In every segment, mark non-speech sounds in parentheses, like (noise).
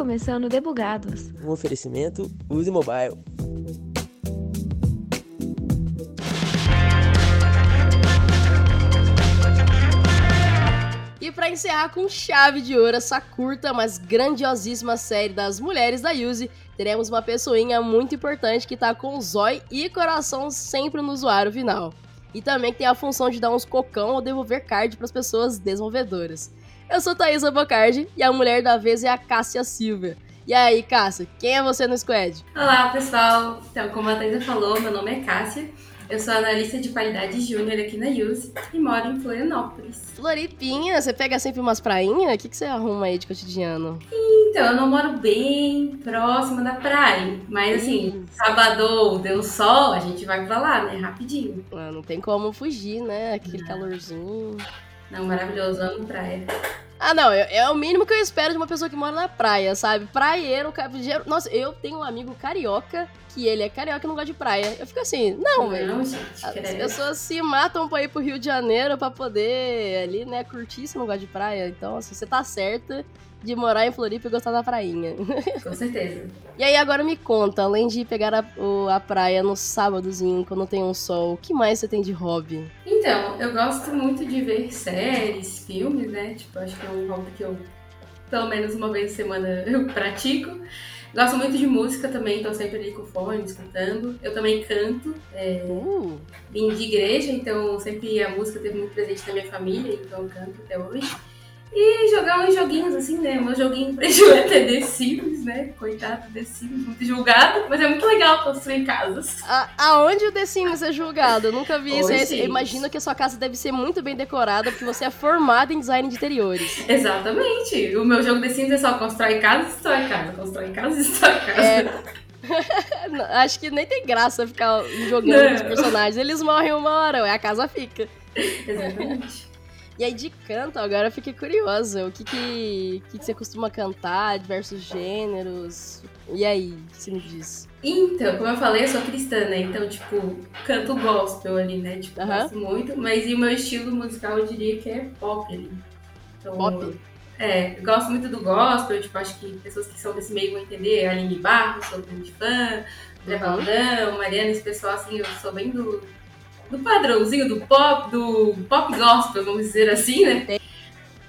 começando Debugados. Um oferecimento Use Mobile. E para encerrar com chave de ouro essa curta, mas grandiosíssima série das mulheres da Yuzi, teremos uma pessoinha muito importante que tá com zói e coração sempre no usuário final. E também tem a função de dar uns cocão ou devolver card para as pessoas desenvolvedoras. Eu sou Thaisa Bocardi e a mulher da vez é a Cássia Silva. E aí, Cássia, quem é você no squad? Olá, pessoal. Então, como a Thaisa falou, meu nome é Cássia. Eu sou analista de qualidade júnior aqui na USE e moro em Florianópolis. Floripinha, você pega sempre umas prainhas? O que, que você arruma aí de cotidiano? Então, eu não moro bem próxima da praia, mas assim, sábado deu sol, a gente vai pra lá, né? Rapidinho. Ah, não tem como fugir, né? Aquele calorzinho. Não, maravilhoso, amo praia. Ah, não, é, é o mínimo que eu espero de uma pessoa que mora na praia, sabe? Praieiro, capigeiro. Nossa, eu tenho um amigo carioca que ele é carioca e não gosta de praia. Eu fico assim, não, velho. As pessoas se matam pra ir pro Rio de Janeiro pra poder ali, né, curtir se não gosta de praia. Então, assim, você tá certa de morar em Floripa e gostar da prainha. (laughs) Com certeza. E aí, agora me conta, além de pegar a, o- a praia no sábadozinho, quando tem um sol, o que mais você tem de hobby? Então, eu gosto muito de ver séries, filmes, né? Tipo, acho que é um hobby que eu, pelo menos uma vez por semana, (laughs) eu pratico. Gosto muito de música também, tô sempre ali com fone, escutando. Eu também canto, é, Uh, vim de igreja, então sempre a música teve muito presente na minha família, então eu canto até hoje. E jogar uns joguinhos assim, né? Meu joguinho predileto é The Sims, né? Coitado The Sims, muito julgado, mas é muito legal construir casas. a- aonde o The Sims é julgado? Eu nunca vi isso. Oi, Esse- gente. Imagino que a sua casa deve ser muito bem decorada, porque você é formada em design de interiores. Exatamente. O meu jogo The Sims é só constrói casa, destrói casa, constrói casa, (laughs) destrói casa. É. (laughs) Acho que nem tem graça ficar jogando com os Não. personagens. Eles morrem uma hora, a casa fica. Exatamente. E aí, de canto, agora eu fiquei curiosa. O que que, que que você costuma cantar? Diversos gêneros? E aí, o que você me diz? Então, como eu falei, eu sou cristã, né? Então, tipo, canto gospel ali, né? Tipo, gosto muito. Mas e o meu estilo musical eu diria que é pop ali. Então, Pop? É, eu gosto muito do gospel, tipo, acho que pessoas que são desse meio vão entender. Aline Barros, sou grande fã. Zé Uhum. Valdão, Mariana, esse pessoal, assim, eu sou bem do, do padrãozinho do pop, do pop gospel, vamos dizer assim, né?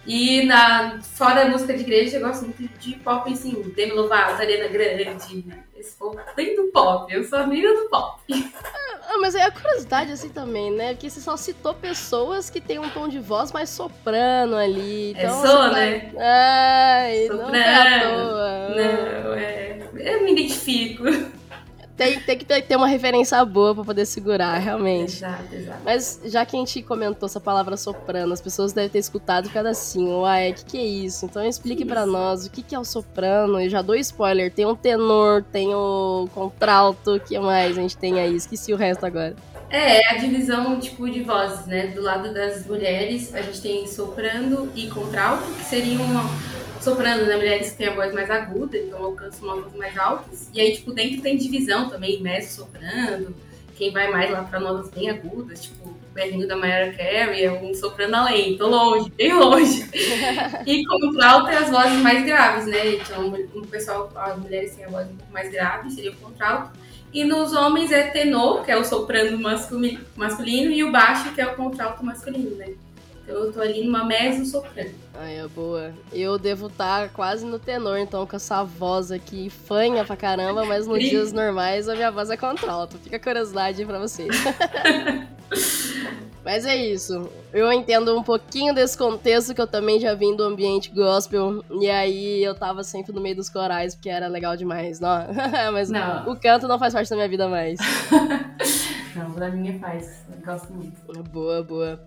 E na, fora a música de igreja, eu gosto muito de pop, assim, Demi Lovato, Ariana Grande, esse povo bem do pop, eu sou amiga do pop. Ah, mas é a curiosidade assim também, né? Porque você só citou pessoas que têm um tom de voz mais soprano ali. É, Então, você tá- né? Ai, não foi à Soprano. toa. Não, é, eu me identifico. Tem, tem que ter, ter uma referência boa pra poder segurar, realmente. Exato, exato. Mas já que a gente comentou essa palavra soprano, as pessoas devem ter escutado cada assim, uai, o que, que é isso? Então explique isso? nós o que, que é o soprano. Eu já dou spoiler, tem um tenor, tem o contralto, o que mais a gente tem aí? Esqueci o resto agora. É, a divisão tipo de vozes, né? Do lado das mulheres, a gente tem soprano e contralto, que seriam soprano, né? Mulheres que têm a voz mais aguda, então alcançam notas mais altas. E aí, tipo, dentro tem divisão também, mezzo soprano, quem vai mais lá pra notas bem agudas, tipo, o berrinho da Mariah Carey é um soprano além, tô longe, bem longe. (laughs) e contralto é as vozes mais graves, né? Então, o pessoal, as mulheres têm a voz um pouco mais grave, seria o contralto. E nos homens é tenor, que é o soprano masculi- masculino, e o baixo, que é o contralto masculino, né? Então eu tô ali numa mezzo soprano. Ai, é boa. Eu devo estar quase no tenor, então, com essa voz aqui fanha pra caramba, mas nos dias normais a minha voz é contralto. Fica a curiosidade pra vocês. (laughs) mas é isso. Eu entendo um pouquinho desse contexto que eu também já vim do ambiente gospel. E aí eu tava sempre no meio dos corais, porque era legal demais. Não, (laughs) mas Não. o canto não faz parte da minha vida mais. (laughs) Não, da minha faz. Eu gosto muito. Boa, boa.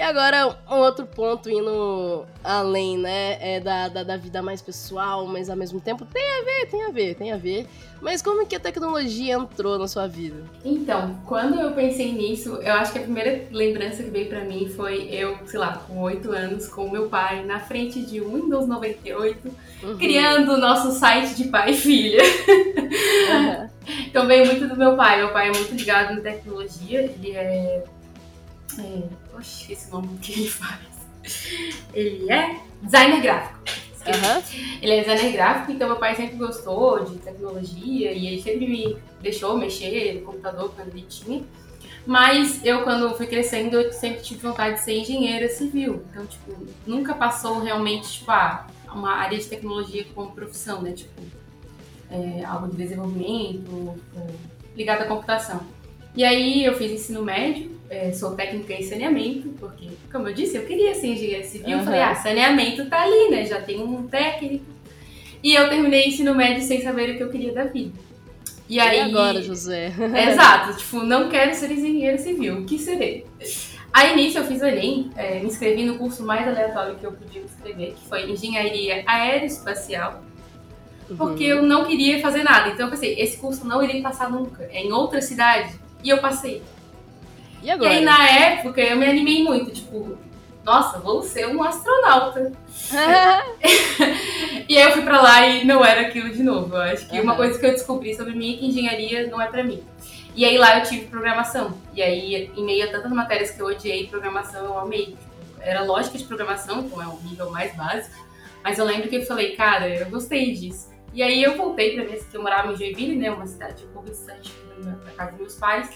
E agora, um outro ponto indo além, né? É da, da, da vida mais pessoal, mas ao mesmo tempo tem a ver, tem a ver, tem a ver. Mas como que a tecnologia entrou na sua vida? Então, quando eu pensei nisso, eu acho que a primeira lembrança que veio pra mim foi eu, sei lá, com 8 anos, com o meu pai, na frente de um Windows 98, Uhum. criando o nosso site de pai e filha. Aham. Então veio muito do meu pai. Meu pai é muito ligado na tecnologia. Ele é. é oxe, esqueci o nome que ele faz. Ele é designer gráfico. Esqueci ele é designer gráfico, então meu pai sempre gostou de tecnologia e ele sempre me deixou mexer no computador quando ele tinha. Mas eu, quando fui crescendo, eu sempre tive vontade de ser engenheira civil. Então, tipo, nunca passou realmente, tipo, ah, uma área de tecnologia como profissão, né? Tipo, é, algo de desenvolvimento, é, ligado à computação. E aí eu fiz ensino médio, é, sou técnica em saneamento, porque, como eu disse, eu queria ser engenheira civil. Uhum. Falei, ah, saneamento tá ali, né? Já tem um técnico. E eu terminei ensino médio sem saber o que eu queria da vida. E, e aí agora, José? (laughs) Exato, tipo, não quero ser engenheiro civil, o que serei? Aí nisso eu fiz o Enem, é, me inscrevi no curso mais aleatório que eu podia me inscrever, que foi Engenharia Aeroespacial, porque uhum. eu não queria fazer nada. Então eu pensei, esse curso não iria passar nunca, é em outra cidade. E eu passei. E agora? E aí na época eu me animei muito, tipo, nossa, vou ser um astronauta. (laughs) e aí eu fui pra lá e não era aquilo de novo. Eu acho que uhum. uma coisa que eu descobri sobre mim é que engenharia não é pra mim. E aí lá eu tive programação. E aí, em meio a tantas matérias que eu odiei programação, eu amei. Era lógica de programação, então é um nível mais básico. Mas eu lembro que eu falei, cara, eu gostei disso. E aí eu voltei pra ver que eu morava em Joinville, né? Uma cidade um pouco distante da casa dos meus pais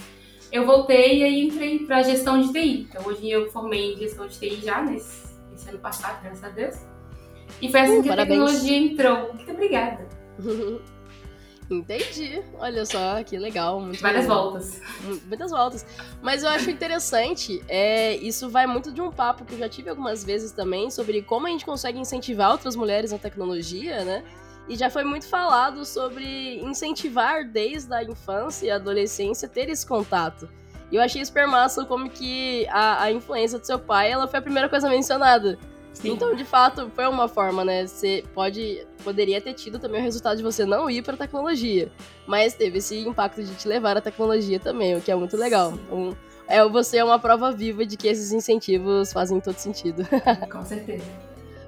eu voltei e aí entrei para gestão de TI. Então hoje eu formei em gestão de TI já nesse, nesse ano passado, graças a Deus. E foi assim uh, que parabéns. a tecnologia entrou. Muito obrigada. (laughs) Entendi. Olha só, que legal. Muito Várias voltas. Muitas voltas. Mas eu acho interessante, é, isso vai muito de um papo que eu já tive algumas vezes também, sobre como a gente consegue incentivar outras mulheres na tecnologia, né? E já foi muito falado sobre incentivar desde a infância e a adolescência ter esse contato. E eu achei super massa como que a, a influência do seu pai, ela foi a primeira coisa mencionada. Sim. Então, de fato, foi uma forma, né? Você pode, poderia ter tido também o resultado de você não ir para tecnologia, mas teve esse impacto de te levar à tecnologia também, o que é muito legal. Um, é, você é uma prova viva de que esses incentivos fazem todo sentido. (laughs) Com certeza.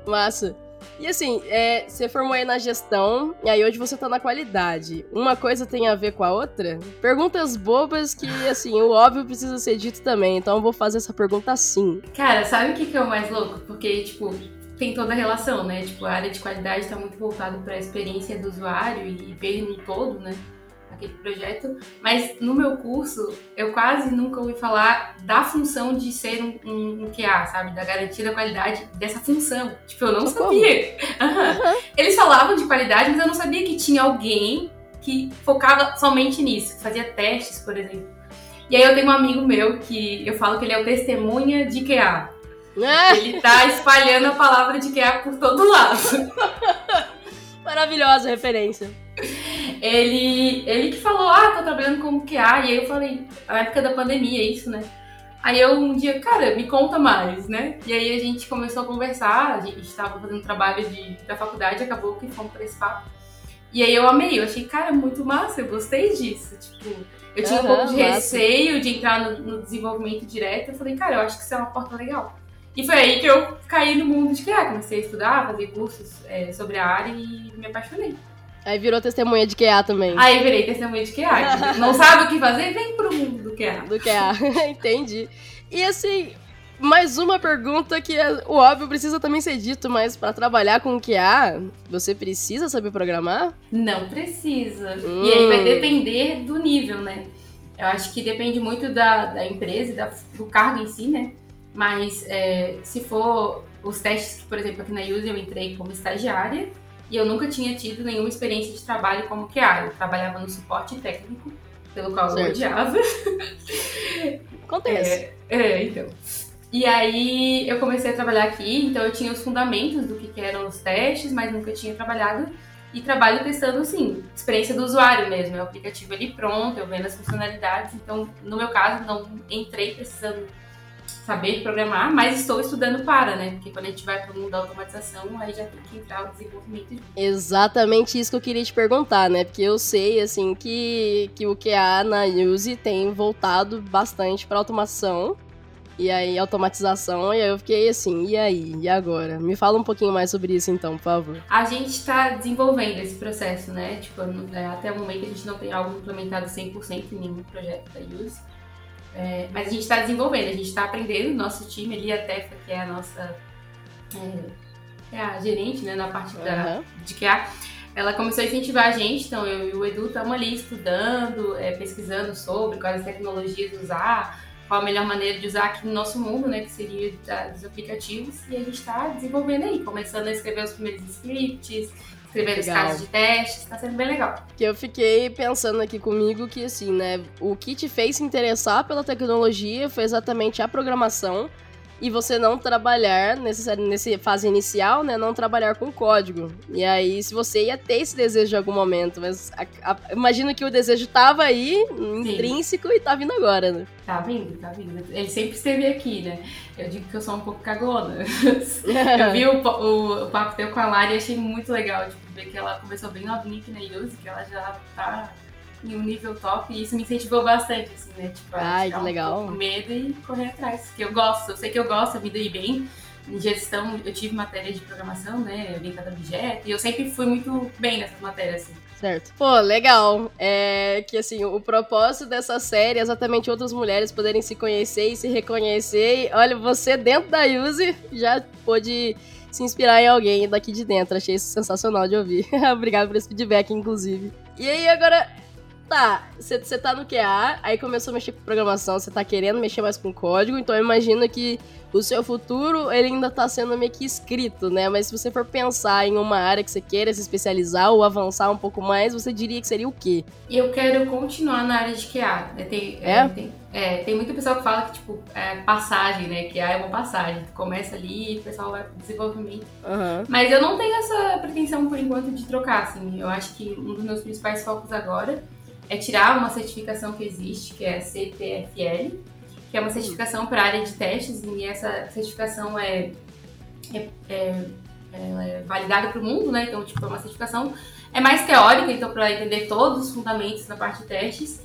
Massa. E assim, é, você formou aí na gestão, e aí hoje você tá na qualidade. Uma coisa tem a ver com a outra? Perguntas bobas que, assim, o óbvio precisa ser dito também, então eu vou fazer essa pergunta assim. Cara, sabe o que, que é o mais louco? Porque, tipo, tem toda a relação, né? Tipo, a área de qualidade tá muito voltada para a experiência do usuário e ver no todo, né? Aquele projeto, mas no meu curso eu quase nunca ouvi falar da função de ser um, um, um QA, sabe? Da garantia da qualidade dessa função. Tipo, eu não sabia. Uhum. Uhum. Eles falavam de qualidade, mas eu não sabia que tinha alguém que focava somente nisso, fazia testes, por exemplo. E aí eu tenho um amigo meu que eu falo que ele é o testemunha de QA. (laughs) Ele tá espalhando a palavra de QA por todo lado. Maravilhosa referência. Ele, ele que falou, ah, tô trabalhando como QA, e aí eu falei, na época da pandemia, isso, né? Aí eu um dia, cara, me conta mais, né? E aí a gente começou a conversar, a gente estava fazendo trabalho de, da faculdade, acabou que fomos para esse papo. E aí eu amei, eu achei, cara, muito massa, eu gostei disso. Tipo, eu tinha uhum, um pouco de massa. receio de entrar no, no, desenvolvimento direto. Eu falei, cara, eu acho que isso é uma porta legal. E foi aí que eu caí no mundo de criar, comecei a estudar, fazer cursos é, sobre a área e me apaixonei. Aí virou testemunha de QA também. Aí virei testemunha de QA. Não sabe o que fazer? Vem pro mundo do QA. Do QA, (laughs) entendi. E assim, mais uma pergunta que é, o óbvio precisa também ser dito, mas para trabalhar com QA, você precisa saber programar? Não precisa. Hum. E aí vai depender do nível, né? Eu acho que depende muito da, da empresa, da, do cargo em si, né? Mas é, se for os testes que, por exemplo, aqui na Use eu entrei como estagiária, e eu nunca tinha tido nenhuma experiência de trabalho como QA. Eu trabalhava no suporte técnico, pelo qual certo. eu odiava. Acontece. (laughs) É, é, então. E aí eu comecei a trabalhar aqui, então eu tinha os fundamentos do que, que eram os testes, mas nunca tinha trabalhado. E trabalho testando, assim, experiência do usuário mesmo. É o aplicativo ali pronto, eu vendo as funcionalidades. Então, no meu caso, não entrei precisando saber programar, mas estou estudando para, né? Porque quando a gente vai para o mundo da automatização, aí já tem que entrar o desenvolvimento. Exatamente isso que eu queria te perguntar, né? Porque eu sei, assim, que, que o QA na Use tem voltado bastante para automação. E aí, automatização, e aí eu fiquei assim, e aí? E agora? Me fala um pouquinho mais sobre isso então, por favor. A gente está desenvolvendo esse processo, né? Tipo, é, até o momento a gente não tem algo implementado 100% em nenhum projeto da Use. É, mas a gente está desenvolvendo, a gente está aprendendo, nosso time ali, a Tefa, que é a nossa é, é a gerente, né, na parte da, de QA, ela começou a incentivar a gente, então eu e o Edu estamos ali estudando, é, pesquisando sobre quais tecnologias usar, qual a melhor maneira de usar aqui no nosso mundo, né, que seria da, dos aplicativos, e a gente está desenvolvendo aí, começando a escrever os primeiros scripts, escrever os casos de testes, está sendo bem legal. Que eu fiquei pensando aqui comigo que, assim, né, o que te fez se interessar pela tecnologia foi exatamente a programação, e você não trabalhar necessariamente nessa fase inicial, né, não trabalhar com código. E aí, se você ia ter esse desejo em algum momento, mas a, a, imagino que o desejo tava aí, Sim. intrínseco, e tá vindo agora, né? Tá vindo, tá vindo. Ele sempre esteve aqui, né? Eu digo que eu sou um pouco cagona. (laughs) eu vi o, o, o papo teu com a Lari e achei muito legal, tipo, ver que ela começou bem novinha aqui na Use, que ela já tá em um nível top e isso me incentivou bastante, assim, né? Tipo, Ai, que legal. Um medo e correr atrás. Que eu gosto, eu sei que eu gosto, a vida ir bem. Em gestão, eu tive matéria de programação, né? Orientada a objeto, e eu sempre fui muito bem nessas matérias, assim. Certo. Pô, legal. É que assim, o propósito dessa série é exatamente outras mulheres poderem se conhecer e se reconhecer. E, olha, você dentro da Use já pôde se inspirar em alguém daqui de dentro. Achei isso sensacional de ouvir. (laughs) Obrigado por esse feedback, inclusive. E aí, agora, Tá, você tá no QA, aí começou a mexer com programação, você tá querendo mexer mais com código, então eu imagino que o seu futuro ele ainda tá sendo meio que escrito, né? Mas se você for pensar em uma área que você queira se especializar ou avançar um pouco mais, você diria que seria o quê? Eu quero continuar na área de QA. Né? Tem, é? É, tem, é, tem muita pessoa que fala que, tipo, é passagem, né? QA é uma passagem. Tu começa ali e o pessoal vai pro desenvolvimento. Uhum. Mas eu não tenho essa pretensão, por enquanto, de trocar, assim. Eu acho que um dos meus principais focos agora é tirar uma certificação que existe, que é a CTFL, que é uma certificação para a área de testes, e essa certificação é, é, é, é validada para o mundo, né? Então, tipo, é uma certificação é mais teórica, então, para entender todos os fundamentos na parte de testes.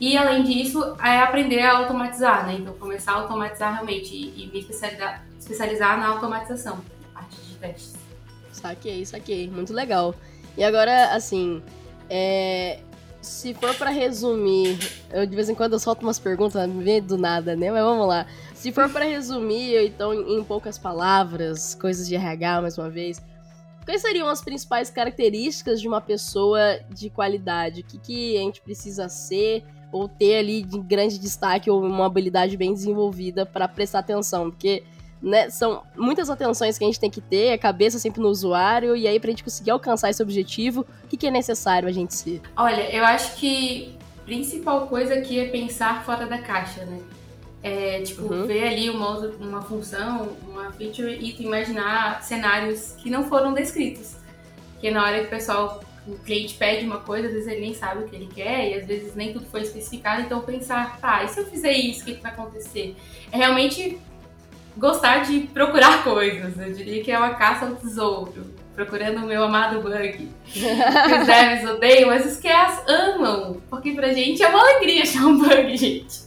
E, além disso, é aprender a automatizar, né? Então, começar a automatizar realmente e, e me especializar, especializar na automatização, na parte de testes. Saquei, saquei. Muito legal. E agora, assim, é, se for para resumir, eu de vez em quando eu solto umas perguntas, vem do nada, né? Mas vamos lá. Se for para resumir, então, em poucas palavras, coisas de RH mais uma vez, quais seriam as principais características de uma pessoa de qualidade? O que, que a gente precisa ser ou ter ali de grande destaque ou uma habilidade bem desenvolvida para prestar atenção? Porque né, são muitas atenções que a gente tem que ter, a cabeça sempre no usuário, e aí pra gente conseguir alcançar esse objetivo, o que, que é necessário a gente ser? Olha, eu acho que a principal coisa aqui é pensar fora da caixa, né? É, tipo, uhum. ver ali uma, uma função, uma feature e imaginar cenários que não foram descritos. Porque na hora que o pessoal, o cliente pede uma coisa, às vezes ele nem sabe o que ele quer e às vezes nem tudo foi especificado, então pensar, tá, e se eu fizer isso, o que, que vai acontecer? É realmente gostar de procurar (laughs) coisas. Eu diria que é uma caça ao tesouro. Procurando o meu amado bug. os devs odeiam, mas os amam. Porque pra gente é uma alegria achar um bug, (laughs) gente.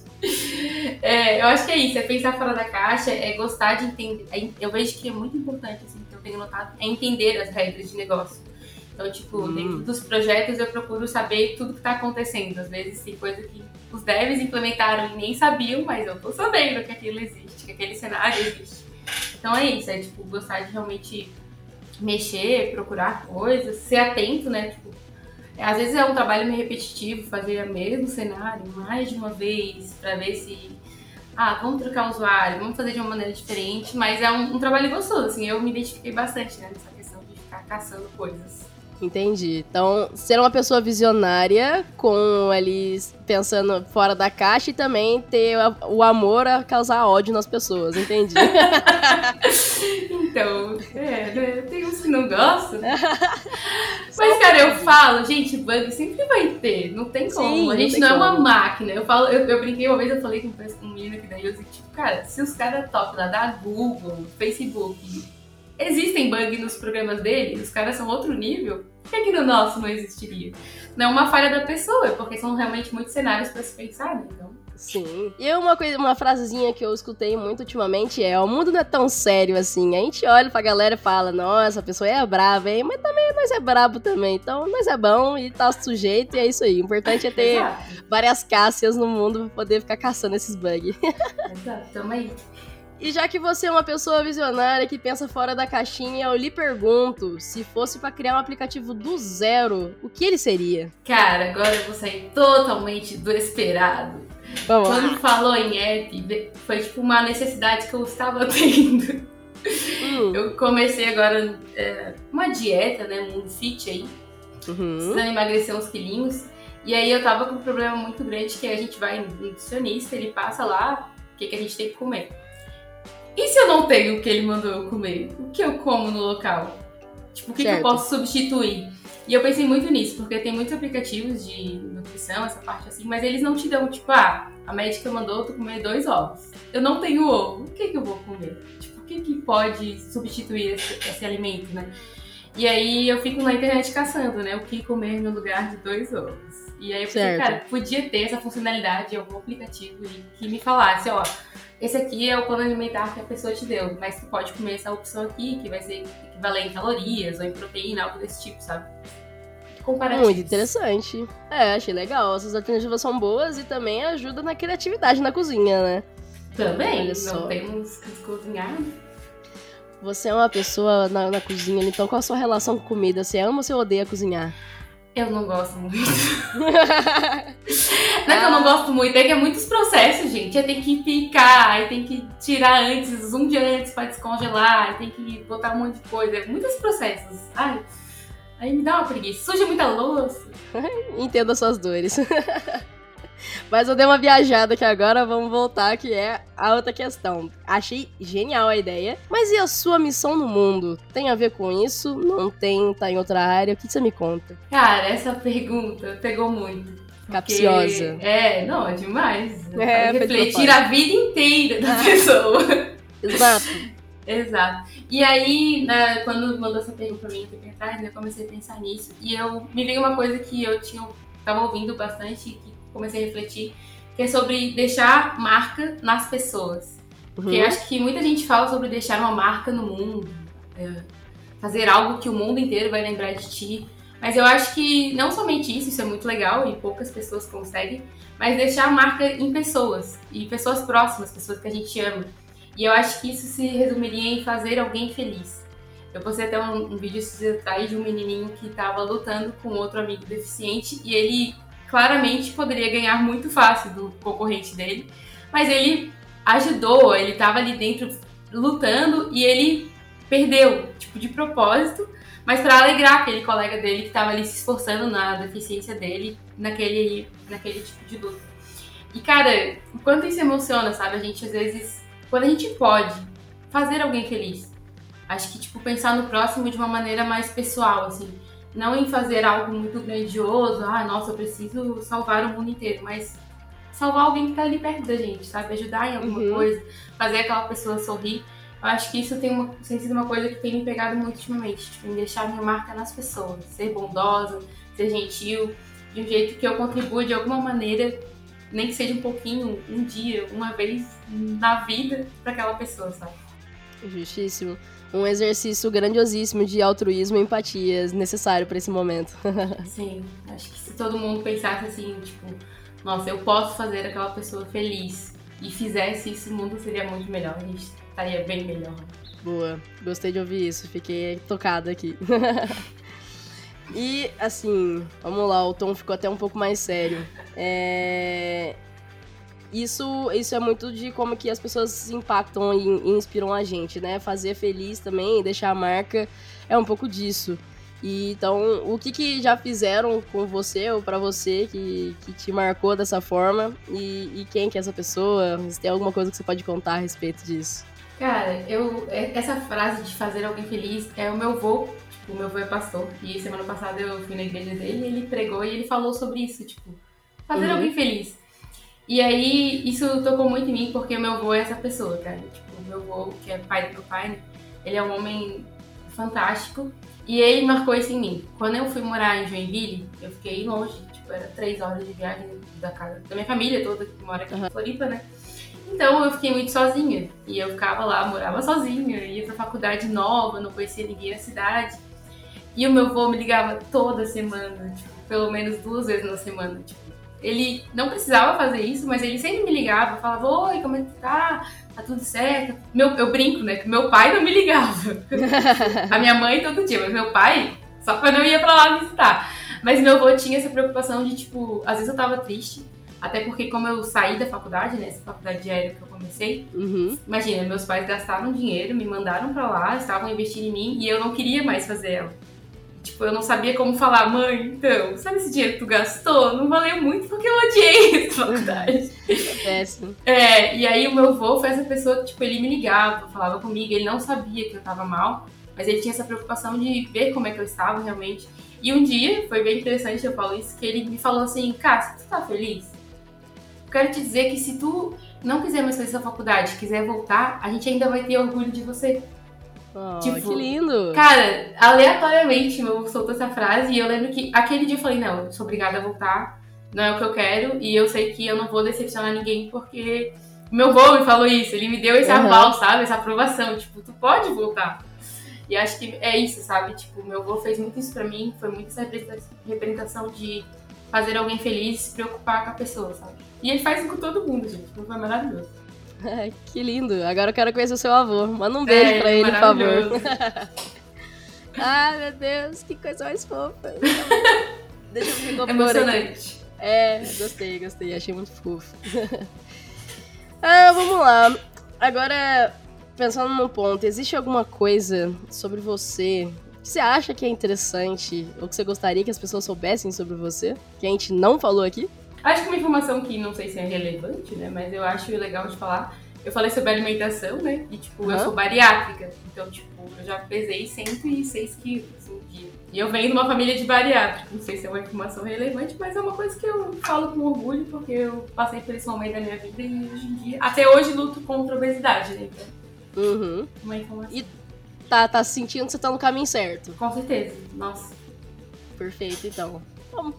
É, eu acho que é isso, é pensar fora da caixa, é gostar de entender. É, eu vejo que é muito importante, assim, que eu tenho notado, é entender as regras de negócio. Então, tipo, hum. dentro dos projetos eu procuro saber tudo que está acontecendo. Às vezes tem coisa que os devs implementaram e nem sabiam, mas eu tô sabendo que aquilo existe, que aquele cenário existe. Então é isso, é tipo, gostar de realmente mexer, procurar coisas, ser atento, né? Tipo, às vezes é um trabalho meio repetitivo, fazer o mesmo cenário mais de uma vez, para ver se. Ah, vamos trocar o usuário, vamos fazer de uma maneira diferente, mas é um, um trabalho gostoso, assim, eu me identifiquei bastante né, nessa questão de ficar caçando coisas. Entendi. Então, ser uma pessoa visionária, com ali pensando fora da caixa e também ter o amor a causar ódio nas pessoas, entendi. (laughs) então, é, né? Tem uns que não gostam. (laughs) Mas, cara, eu falo, gente, bug sempre vai ter, não tem como. Sim, a gente não, não é uma máquina. Eu falo, eu, eu, brinquei uma vez, eu falei com um menino aqui da Yose, tipo, cara, se os caras top lá da Google, Facebook, existem bugs nos programas dele, os caras são outro nível, por que aqui no nosso não existiria? Não é uma falha da pessoa, porque são realmente muitos cenários para se pensar, né? Então. Sim. E uma coisa, uma frasezinha que eu escutei muito ultimamente é: o mundo não é tão sério assim. A gente olha pra galera e fala, nossa, a pessoa é brava, hein? Mas também nós é brabo também. Então nós é bom e tá sujeito e é isso aí. O importante é ter várias cássias no mundo pra poder ficar caçando esses bugs. (laughs) Exato, tamo aí. E já que você é uma pessoa visionária que pensa fora da caixinha, eu lhe pergunto: se fosse para criar um aplicativo do zero, o que ele seria? Cara, agora eu vou sair totalmente do esperado. Vamos Quando lá. falou em app, foi tipo uma necessidade que eu estava (laughs) tendo. Hum. Eu comecei agora é, uma dieta, né? Um fit aí. Uhum. Precisando emagrecer uns quilinhos. E aí eu tava com um problema muito grande que a gente vai no nutricionista, ele passa lá o que, que a gente tem que comer. E se eu não tenho o que ele mandou eu comer? O que eu como no local? Tipo, o que, que eu posso substituir? E eu pensei muito nisso, porque tem muitos aplicativos de nutrição, essa parte assim, mas eles não te dão, tipo, ah, a médica mandou tu comer dois ovos. Eu não tenho ovo, o que, que eu vou comer? Tipo, o que, que pode substituir esse, esse alimento, né? E aí eu fico na internet caçando, né? O que comer no lugar de dois ovos. E aí eu pensei, cara, podia ter essa funcionalidade em algum aplicativo que me falasse, ó, esse aqui é o plano alimentar que a pessoa te deu, mas tu pode comer essa opção aqui, que vai ser equivalente em calorias ou em proteína, algo desse tipo, sabe? Comparativos. Muito interessante. É, achei legal. Essas alternativas são boas e também ajuda na criatividade na cozinha, né? Também, Olha só. não temos que cozinhar. Você é uma pessoa na, na cozinha, então qual a sua relação com comida? Você ama ou você odeia cozinhar? Eu não gosto muito. (laughs) não é que eu não gosto muito, é que é muitos processos, gente. Tem que picar, aí tem que tirar antes, um dia antes pra descongelar, aí tem que botar um monte de coisa. Muitos processos. Ai, aí me dá uma preguiça. Suja muita louça. (laughs) Entendo as suas dores. (laughs) Mas eu dei uma viajada aqui agora, vamos voltar, que é a outra questão. Achei genial a ideia, mas e a sua missão no mundo? Tem a ver com isso? Não tem? Tá em outra área? O que você me conta? Cara, essa pergunta pegou muito. Capciosa. É, não, é demais. É, refletir a vida inteira da (laughs) pessoa. Exato. Exato. E aí, né, quando mandou essa pergunta pra mim um tempo atrás, eu comecei a pensar nisso. E eu me veio uma coisa que eu tinha, tava ouvindo bastante, que comecei a refletir, que é sobre deixar marca nas pessoas. Porque uhum. acho que muita gente fala sobre deixar uma marca no mundo, é, fazer algo que o mundo inteiro vai lembrar de ti. Mas eu acho que não somente isso, isso é muito legal e poucas pessoas conseguem, mas deixar a marca em pessoas e pessoas próximas, pessoas que a gente ama. E eu acho que isso se resumiria em fazer alguém feliz. Eu postei até um, um vídeo esses atrás de um menininho que estava lutando com outro amigo deficiente e ele claramente poderia ganhar muito fácil do concorrente dele, mas ele ajudou, ele estava ali dentro lutando e ele perdeu, tipo, de propósito, mas para alegrar aquele colega dele que estava ali se esforçando na deficiência dele, naquele, naquele tipo de luta. E cara, o quanto isso emociona, sabe? A gente às vezes, quando a gente pode fazer alguém feliz, acho que tipo pensar no próximo de uma maneira mais pessoal, assim não em fazer algo muito grandioso, ah, nossa, eu preciso salvar o mundo inteiro, mas salvar alguém que tá ali perto da gente, sabe? Ajudar em alguma uhum. coisa, fazer aquela pessoa sorrir. Eu acho que isso tem, uma, tem sido uma coisa que tem me pegado muito ultimamente, tipo, em deixar minha marca nas pessoas, ser bondosa, ser gentil, de um jeito que eu contribua de alguma maneira, nem que seja um pouquinho, um dia, uma vez na vida para aquela pessoa, sabe? Justíssimo um exercício grandiosíssimo de altruísmo e empatia necessário para esse momento. (laughs) Sim, acho que se todo mundo pensasse assim, tipo, nossa, eu posso fazer aquela pessoa feliz e fizesse isso, o mundo seria muito melhor, a gente estaria bem melhor. Boa, gostei de ouvir isso, fiquei tocada aqui. (laughs) e assim, vamos lá, o tom ficou até um pouco mais sério. É isso, isso é muito de como que as pessoas impactam e, e inspiram a gente, né? Fazer feliz também, deixar a marca, é um pouco disso. E, então, o que, que já fizeram com você ou para você que, que te marcou dessa forma? E, e, quem que é essa pessoa? Se tem alguma coisa que você pode contar a respeito disso? Cara, eu essa frase de fazer alguém feliz é o meu avô. Tipo, o meu avô é pastor. E semana passada eu fui na igreja dele e ele pregou e ele falou sobre isso, tipo, fazer uhum. alguém feliz. E aí, isso tocou muito em mim, porque meu avô é essa pessoa, cara. Tipo, meu avô, que é pai do meu pai, né? Ele é um homem fantástico. E ele marcou isso em mim. Quando eu fui morar em Joinville, eu fiquei longe, tipo, era três horas de viagem da casa da minha família toda, que mora aqui uhum. em Floripa, né? Então eu fiquei muito sozinha. E eu ficava lá, morava sozinha, ia pra faculdade nova, não conhecia ninguém na cidade. E o meu avô me ligava toda semana, tipo, pelo menos duas vezes na semana, tipo, ele não precisava fazer isso, mas ele sempre me ligava, falava, oi, como é que tá? Tá tudo certo? Meu, eu brinco, né? Que meu pai não me ligava. (laughs) a minha mãe todo dia, mas meu pai, só quando eu ia pra lá visitar. Mas meu avô tinha essa preocupação de, tipo, às vezes eu tava triste, até porque como eu saí da faculdade, né, essa faculdade de aéreo que eu comecei, Uhum. imagina, meus pais gastaram dinheiro, me mandaram pra lá, estavam investindo em mim e eu não queria mais fazer ela. Tipo, eu não sabia como falar, mãe, então, sabe esse dinheiro que tu gastou? Não valeu muito porque eu odiei (laughs) essa faculdade. Péssimo. É, e aí o meu avô foi essa pessoa que, tipo, ele me ligava, falava comigo, ele não sabia que eu tava mal, mas ele tinha essa preocupação de ver como é que eu estava realmente. E um dia, foi bem interessante eu falo isso, que ele me falou assim, Cássia, tu tá feliz? Eu quero te dizer que se tu não quiser mais fazer essa faculdade, quiser voltar, a gente ainda vai ter orgulho de você. Oh, Tipo, que lindo. Cara, aleatoriamente meu avô soltou essa frase e eu lembro que aquele dia eu falei, não, eu sou obrigada a voltar, não é o que eu quero, e eu sei que eu não vou decepcionar ninguém porque meu avô me falou isso, ele me deu esse Uhum. aval, sabe? Essa aprovação, tipo, tu pode voltar. E acho que é isso, sabe? Tipo, meu avô fez muito isso pra mim, foi muito essa representa- representação de fazer alguém feliz, se preocupar com a pessoa, sabe? E ele faz isso com todo mundo, gente, foi maravilhoso. Que lindo. Agora eu quero conhecer o seu avô. Manda um beijo É, pra ele, por favor. Ai, (laughs) meu Deus, que coisa mais fofa. Deixa eu me (laughs) aqui. Emocionante. É, gostei, gostei, achei muito fofo. (laughs) ah, vamos lá. Agora, pensando num ponto, existe alguma coisa sobre você que você acha que é interessante ou que você gostaria que as pessoas soubessem sobre você, que a gente não falou aqui? Acho que uma informação que não sei se é relevante, né? Mas eu acho legal de falar. Eu falei sobre alimentação, né? E, tipo, eu Aham. sou bariátrica. Então, tipo, eu já pesei 106 quilos um dia. E eu venho de uma família de bariátrica. Não sei se é uma informação relevante, mas é uma coisa que eu falo com orgulho, porque eu passei por esse momento da minha vida e hoje em dia, até hoje, luto contra a obesidade, né? Então, Uhum. uma informação. E- Tá, tá sentindo que você tá no caminho certo. Com certeza. Nossa, Perfeito, então.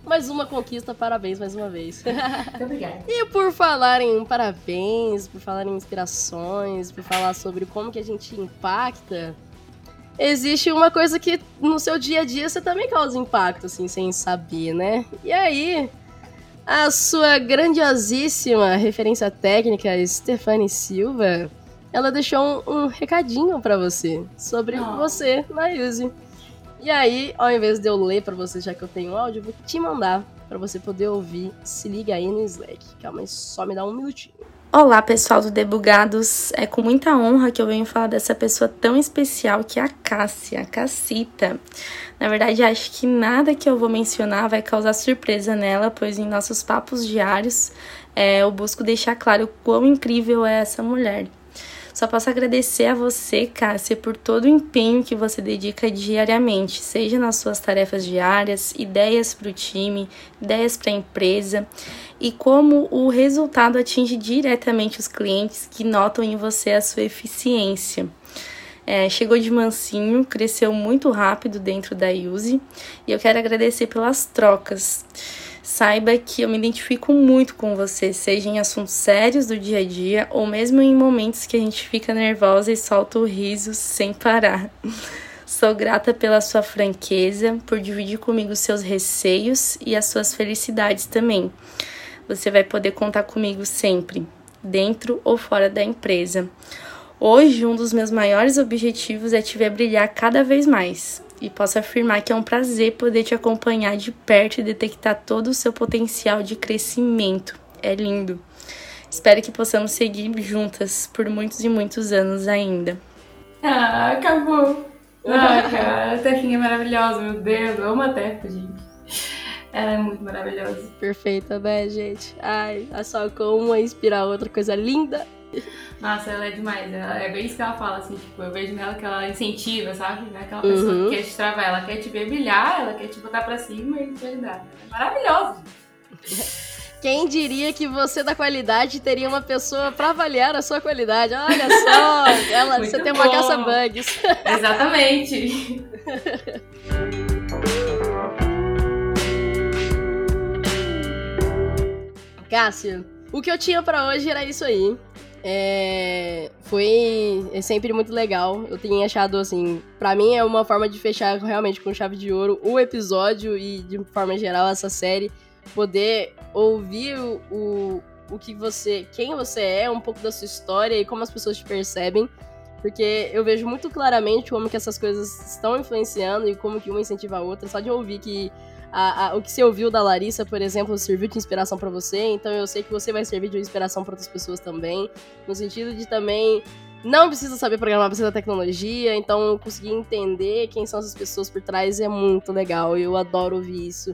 Mais uma conquista, parabéns mais uma vez. (laughs) muito obrigada. E por falar em parabéns, por falar em inspirações, por falar sobre como que a gente impacta, existe uma coisa que no seu dia a dia você também causa impacto, assim, sem saber, né? E aí, a sua grandiosíssima referência técnica, Stefane Silva, ela deixou um, um recadinho pra você sobre Oh. você na Yuzi. E aí, ao invés de eu ler pra você, já que eu tenho áudio, eu vou te mandar pra você poder ouvir. Se liga aí no Slack. Calma aí, só me dá um minutinho. Olá, pessoal do Debugados. É com muita honra que eu venho falar dessa pessoa tão especial que é a Cássia, a Cassita. Na verdade, acho que nada que eu vou mencionar vai causar surpresa nela, pois em nossos papos diários é, eu busco deixar claro o quão incrível é essa mulher. Só posso agradecer a você, Cássia, por todo o empenho que você dedica diariamente, seja nas suas tarefas diárias, ideias para o time, ideias para a empresa, e como o resultado atinge diretamente os clientes que notam em você a sua eficiência. É, chegou de mansinho, cresceu muito rápido dentro da Use e eu quero agradecer pelas trocas. Saiba que eu me identifico muito com você, seja em assuntos sérios do dia a dia ou mesmo em momentos que a gente fica nervosa e solta o riso sem parar. (laughs) Sou grata pela sua franqueza, por dividir comigo seus receios e as suas felicidades também. Você vai poder contar comigo sempre, dentro ou fora da empresa. Hoje, um dos meus maiores objetivos é te ver brilhar cada vez mais. E posso afirmar que é um prazer poder te acompanhar de perto e detectar todo o seu potencial de crescimento. É lindo. Espero que possamos seguir juntas por muitos e muitos anos ainda. Ah, acabou. Ah, cara, a Tefinha é maravilhosa, meu Deus. Eu amo a Tefa, gente. Ela é muito maravilhosa. Perfeita, né, gente? Ai, a só com uma inspirar outra coisa linda. (laughs) Nossa, ela é demais. Ela, é bem isso que ela fala, assim, tipo, eu vejo nela que ela incentiva, sabe? Não é aquela pessoa Uhum. que quer te travar, ela quer te ver brilhar, ela quer te botar pra cima e te ajudar. É maravilhosa. (laughs) Quem diria que você da qualidade teria uma pessoa pra avaliar a sua qualidade? Olha só, (laughs) ela, você tem uma bom. caça bugs. Exatamente. Cássia, o que eu tinha pra hoje era isso aí. É, foi é sempre muito legal. Eu tinha achado assim, pra mim é uma forma de fechar realmente com chave de ouro o episódio e de forma geral essa série, poder ouvir o, o, o que você, quem você é, um pouco da sua história e como as pessoas te percebem. Porque eu vejo muito claramente como que essas coisas estão influenciando e como que uma incentiva a outra. Só de ouvir que a, a, o que você ouviu da Larissa, por exemplo, serviu de inspiração para você, então eu sei que você vai servir de inspiração para outras pessoas também, no sentido de também não precisa saber programar, precisa da tecnologia, então conseguir entender quem são essas pessoas por trás é muito legal, eu adoro ouvir isso.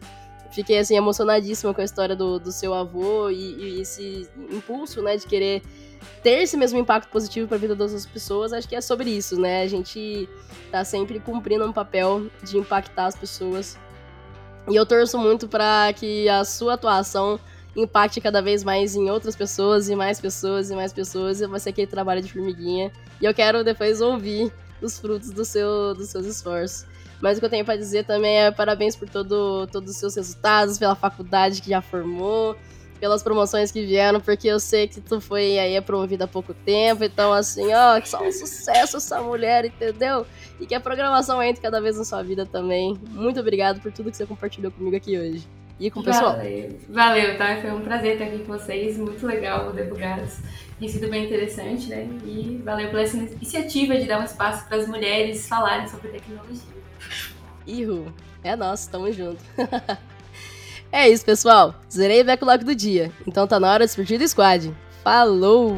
Fiquei, assim, emocionadíssima com a história do, do seu avô e, e esse impulso, né, de querer ter esse mesmo impacto positivo para a vida das outras pessoas, acho que é sobre isso, né? A gente tá sempre cumprindo um papel de impactar as pessoas e eu torço muito para que a sua atuação impacte cada vez mais em outras pessoas e mais pessoas e mais pessoas. E vai ser aquele trabalho de formiguinha. E eu quero depois ouvir os frutos do seu, dos seus esforços. Mas o que eu tenho para dizer também é parabéns por todo, todos os seus resultados, pela faculdade que já formou, pelas promoções que vieram, porque eu sei que tu foi aí promovida há pouco tempo, então assim, ó, que só um sucesso essa mulher, entendeu? E que a programação entre cada vez na sua vida também. Muito obrigado por tudo que você compartilhou comigo aqui hoje. E com o pessoal. Valeu, Valeu tá? Foi um prazer estar aqui com vocês, muito legal o Debugados. Tem sido bem interessante, né? E valeu pela essa iniciativa de dar um espaço para as mulheres falarem sobre tecnologia. Ihu, é nosso, tamo junto. (laughs) É isso, pessoal. Zerei o backlog do dia. Então tá na hora de curtir do squad. Falou!